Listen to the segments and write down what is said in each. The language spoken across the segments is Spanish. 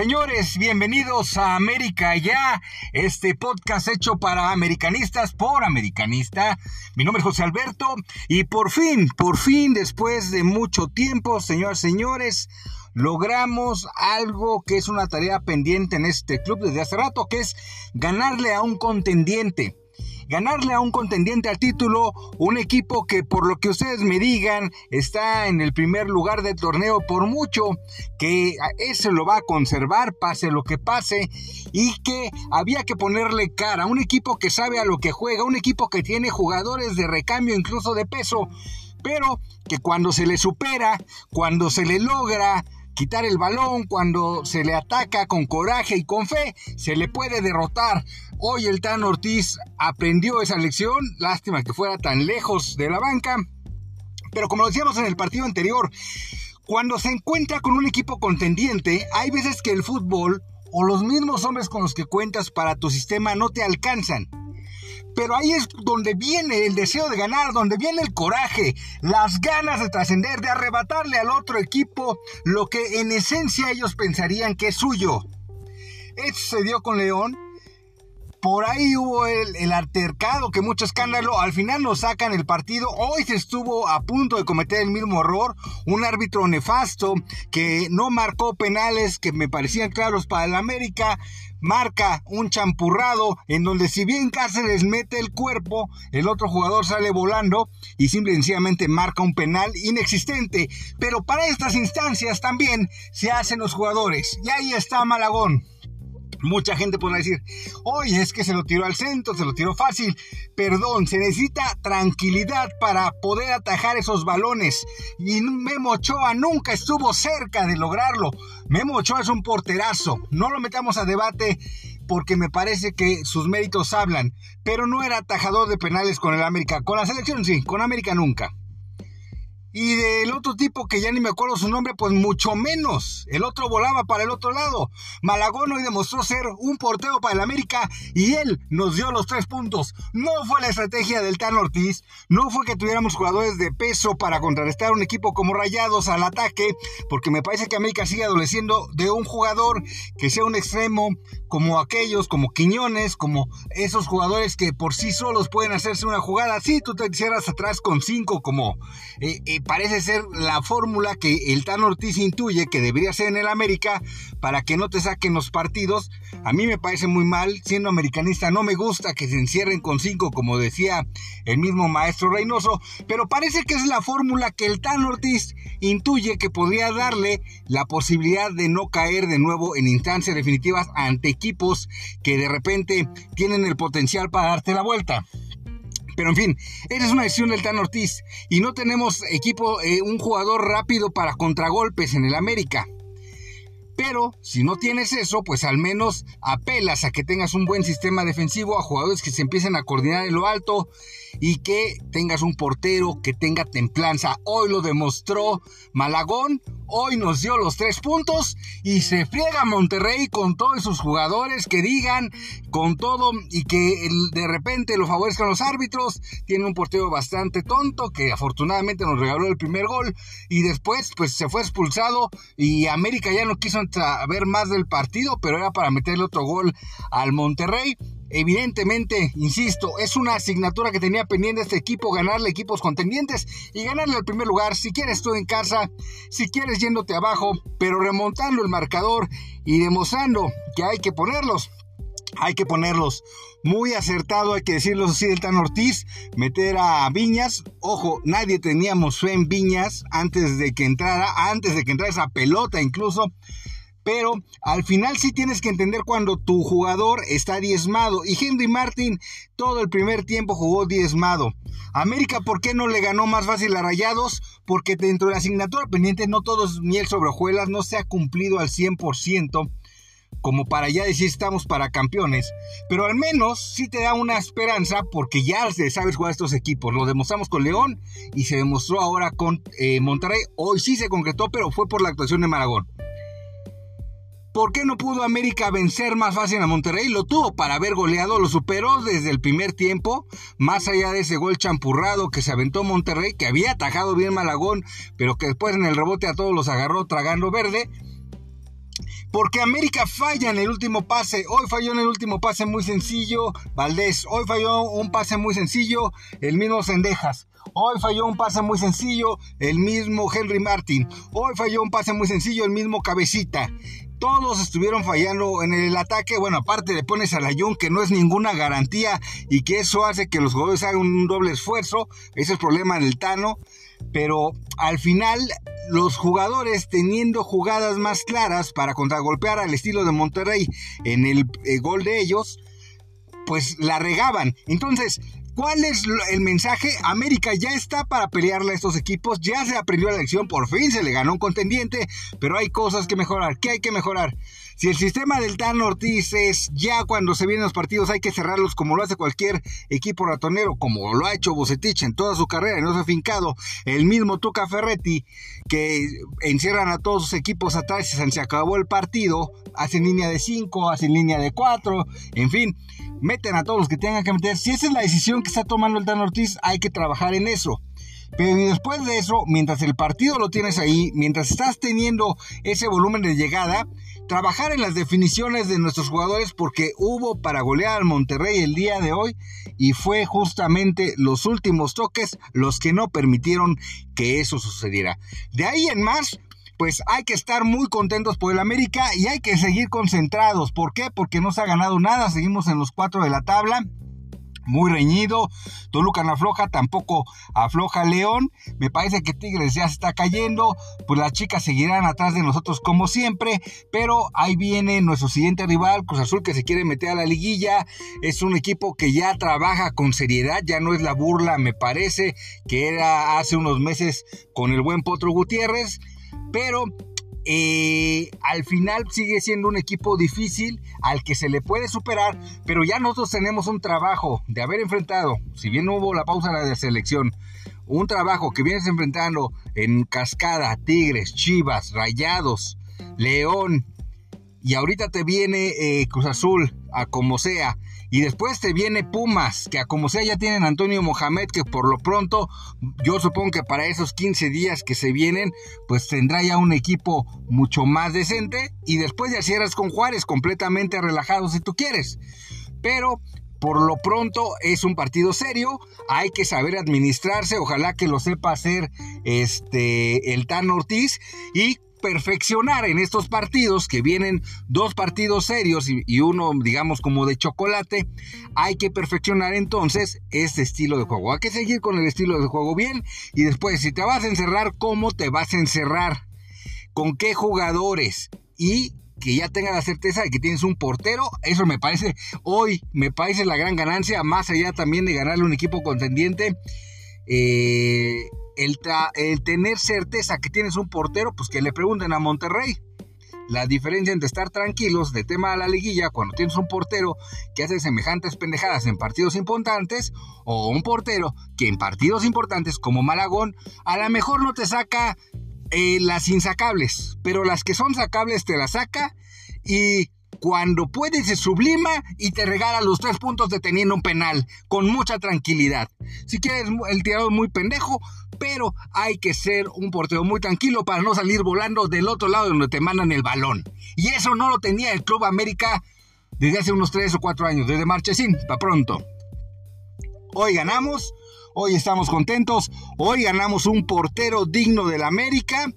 Señores, bienvenidos a América Ya, este podcast hecho para americanistas por americanista. Mi nombre es José Alberto y por fin, por fin, después de mucho tiempo, señoras señores, logramos algo que es una tarea pendiente en este club desde hace rato, que es ganarle a un contendiente ganarle a un contendiente al título, un equipo que por lo que ustedes me digan está en el primer lugar del torneo por mucho, que ese lo va a conservar pase lo que pase y que había que ponerle cara, un equipo que sabe a lo que juega, un equipo que tiene jugadores de recambio incluso de peso, pero que cuando se le supera, cuando se le logra quitar el balón, cuando se le ataca con coraje y con fe, se le puede derrotar. Hoy el Tan Ortiz aprendió esa lección, lástima que fuera tan lejos de la banca, pero como decíamos en el partido anterior, cuando se encuentra con un equipo contendiente, hay veces que el fútbol o los mismos hombres con los que cuentas para tu sistema no te alcanzan. Pero ahí es donde viene el deseo de ganar, donde viene el coraje, las ganas de trascender, de arrebatarle al otro equipo lo que en esencia ellos pensarían que es suyo. Esto se dio con León por ahí hubo el, altercado, que mucho escándalo. Al final nos sacan el partido. Hoy se estuvo a punto de cometer el mismo error. Un árbitro nefasto que no marcó penales que me parecían claros para el América. Marca un champurrado en donde si bien Cáceres mete el cuerpo, el otro jugador sale volando y simplemente marca un penal inexistente. Pero para estas instancias también se hacen los jugadores. Y ahí está Malagón. Mucha gente podrá decir, oye, es que se lo tiró al centro, se lo tiró fácil. Perdón, se necesita tranquilidad para poder atajar esos balones. Y Memo Ochoa nunca estuvo cerca de lograrlo. Memo Ochoa es un porterazo. No lo metamos a debate porque me parece que sus méritos hablan. Pero no era atajador de penales con el América. Con la selección sí, con América nunca. Y del otro tipo que ya ni me acuerdo su nombre, pues mucho menos. El otro volaba para el otro lado. Malagón hoy demostró ser un portero para el América y él nos dio los tres puntos. No fue la estrategia del Tan Ortiz, no fue que tuviéramos jugadores de peso para contrarrestar un equipo como Rayados al ataque, porque me parece que América sigue adoleciendo de un jugador que sea un extremo como aquellos, como Quiñones, como esos jugadores que por sí solos pueden hacerse una jugada. Si tú te hicieras atrás con cinco como... Eh, eh, parece ser la fórmula que el Tan Ortiz intuye que debería ser en el América para que no te saquen los partidos. A mí me parece muy mal, siendo americanista no me gusta que se encierren con cinco, como decía el mismo maestro Reynoso, pero parece que es la fórmula que el Tan Ortiz intuye que podría darle la posibilidad de no caer de nuevo en instancias definitivas ante equipos que de repente tienen el potencial para darte la vuelta. Pero en fin, esa es una decisión del Tan Ortiz. Y no tenemos equipo, eh, un jugador rápido para contragolpes en el América. Pero si no tienes eso, pues al menos apelas a que tengas un buen sistema defensivo, a jugadores que se empiecen a coordinar en lo alto y que tengas un portero que tenga templanza. Hoy lo demostró Malagón, hoy nos dio los tres puntos y se friega Monterrey con todos sus jugadores que digan con todo y que de repente lo favorezcan los árbitros. Tiene un portero bastante tonto que afortunadamente nos regaló el primer gol y después pues se fue expulsado y América ya no quiso ver más del partido, pero era para meterle otro gol al Monterrey. Evidentemente, insisto, es una asignatura que tenía pendiente este equipo, ganarle equipos contendientes y ganarle al primer lugar. Si quieres tú en casa, si quieres yéndote abajo, pero remontando el marcador y demostrando que hay que ponerlos. Hay que ponerlos muy acertado, hay que decirlo así, del Tan Ortiz, meter a Viñas. Ojo, nadie teníamos fe en Viñas antes de que entrara, antes de que entrara esa pelota incluso pero al final sí tienes que entender cuando tu jugador está diezmado. Y Henry Martin todo el primer tiempo jugó diezmado. América, ¿por qué no le ganó más fácil a Rayados? Porque dentro de la asignatura pendiente no todos miel sobre hojuelas, no se ha cumplido al 100% como para ya decir estamos para campeones, pero al menos sí te da una esperanza porque ya sabes jugar estos equipos. Lo demostramos con León y se demostró ahora con eh, Monterrey. Hoy sí se concretó, pero fue por la actuación de Maragón. ¿Por qué no pudo América vencer más fácil a Monterrey? Lo tuvo para haber goleado, lo superó desde el primer tiempo, más allá de ese gol champurrado que se aventó Monterrey, que había atajado bien Malagón, pero que después en el rebote a todos los agarró tragando verde. Porque América falla en el último pase. Hoy falló en el último pase muy sencillo Valdés. Hoy falló un pase muy sencillo el mismo Sendejas. Hoy falló un pase muy sencillo el mismo Henry Martin. Hoy falló un pase muy sencillo el mismo Cabecita todos estuvieron fallando en el ataque. Bueno, aparte le pones a la Jun, que no es ninguna garantía y que eso hace que los jugadores hagan un doble esfuerzo. Ese es el problema en el Tano. Pero al final, los jugadores teniendo jugadas más claras para contragolpear al estilo de Monterrey en el, el eh, gol de ellos, pues la regaban. Entonces, ¿Cuál es el mensaje? América ya está para pelearle a estos equipos, ya se aprendió la lección, por fin se le ganó un contendiente, pero hay cosas que mejorar. ¿Qué hay que mejorar? Si el sistema del Tan Ortiz es ya cuando se vienen los partidos hay que cerrarlos como lo hace cualquier equipo ratonero, como lo ha hecho Bocetich en toda su carrera y no se ha fincado, el mismo Tuca Ferretti, que encierran a todos sus equipos atrás y se acabó el partido, hacen línea de 5, hacen línea de 4, en fin, meten a todos los que tengan que meter. Si esa es la decisión que está tomando el Tan Ortiz, hay que trabajar en eso. Pero después de eso, mientras el partido lo tienes ahí, mientras estás teniendo ese volumen de llegada, trabajar en las definiciones de nuestros jugadores porque hubo para golear al Monterrey el día de hoy y fue justamente los últimos toques los que no permitieron que eso sucediera. De ahí en más, pues hay que estar muy contentos por el América y hay que seguir concentrados. ¿Por qué? Porque no se ha ganado nada, seguimos en los cuatro de la tabla muy reñido. Toluca no afloja, tampoco afloja León. Me parece que Tigres ya se está cayendo. Pues las chicas seguirán atrás de nosotros como siempre. Pero ahí viene nuestro siguiente rival, Cruz Azul, que se quiere meter a la liguilla. Es un equipo que ya trabaja con seriedad, ya no es la burla, me parece, que era hace unos meses con el buen Potro Gutiérrez. Pero eh, al final sigue siendo un equipo difícil al que se le puede superar, pero ya nosotros tenemos un trabajo de haber enfrentado, si bien no hubo la pausa de la selección, un trabajo que vienes enfrentando en Cascada, Tigres, Chivas, Rayados, León, y ahorita te viene eh, Cruz Azul, a como sea, y después te viene Pumas, que a como sea ya tienen Antonio Mohamed, que por lo pronto yo supongo que para esos 15 días que se vienen, pues tendrá ya un equipo mucho más decente. Y después ya cierras con Juárez completamente relajado si tú quieres. Pero por lo pronto es un partido serio, hay que saber administrarse, ojalá que lo sepa hacer este el Tan Ortiz y perfeccionar en estos partidos, que vienen dos partidos serios y, uno, digamos, como de chocolate, hay que perfeccionar entonces este estilo de juego. Hay que seguir con el estilo de juego bien y después, si te vas a encerrar, ¿cómo te vas a encerrar? ¿Con qué jugadores? Y que ya tenga la certeza de que tienes un portero, eso me parece, hoy me parece la gran ganancia, más allá también de ganarle un equipo contendiente. Eh, el, tener certeza que tienes un portero, pues que le pregunten a Monterrey. La diferencia entre estar tranquilos de tema de la liguilla cuando tienes un portero que hace semejantes pendejadas en partidos importantes o un portero que en partidos importantes como Malagón a lo mejor no te saca eh, las insacables, pero las que son sacables te las saca y cuando puede se sublima y te regala los tres puntos deteniendo un penal con mucha tranquilidad. Si quieres el tirador muy pendejo, pero hay que ser un portero muy tranquilo para no salir volando del otro lado donde te mandan el balón. Y eso no lo tenía el Club América desde hace unos tres o cuatro años, desde Marchesín, para pronto. Hoy ganamos, hoy estamos contentos, hoy ganamos un portero digno del América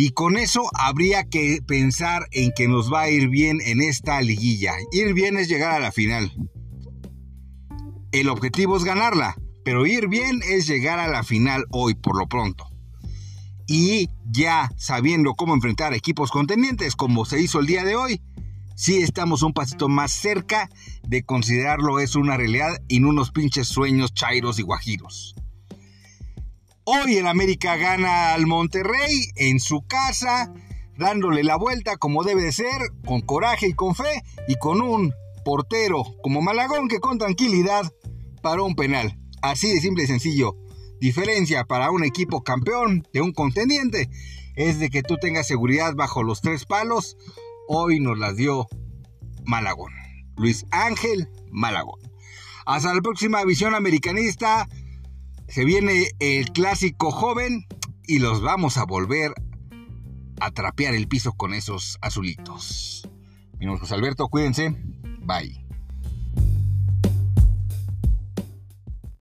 y con eso habría que pensar en que nos va a ir bien en esta liguilla. Ir bien es llegar a la final. El objetivo es ganarla, pero ir bien es llegar a la final hoy por lo pronto. Y ya sabiendo cómo enfrentar equipos contendientes como se hizo el día de hoy, sí estamos un pasito más cerca de considerarlo es una realidad y no unos pinches sueños chairos y guajiros. Hoy el América gana al Monterrey en su casa, dándole la vuelta como debe de ser, con coraje y con fe, y con un portero como Malagón que con tranquilidad paró un penal. Así de simple y sencillo. Diferencia para un equipo campeón de un contendiente es de que tú tengas seguridad bajo los tres palos. Hoy nos las dio Malagón. Luis Ángel Malagón. Hasta la próxima visión americanista. Se viene el clásico joven y los vamos a volver a trapear el piso con esos azulitos. Mi José Alberto, cuídense. Bye.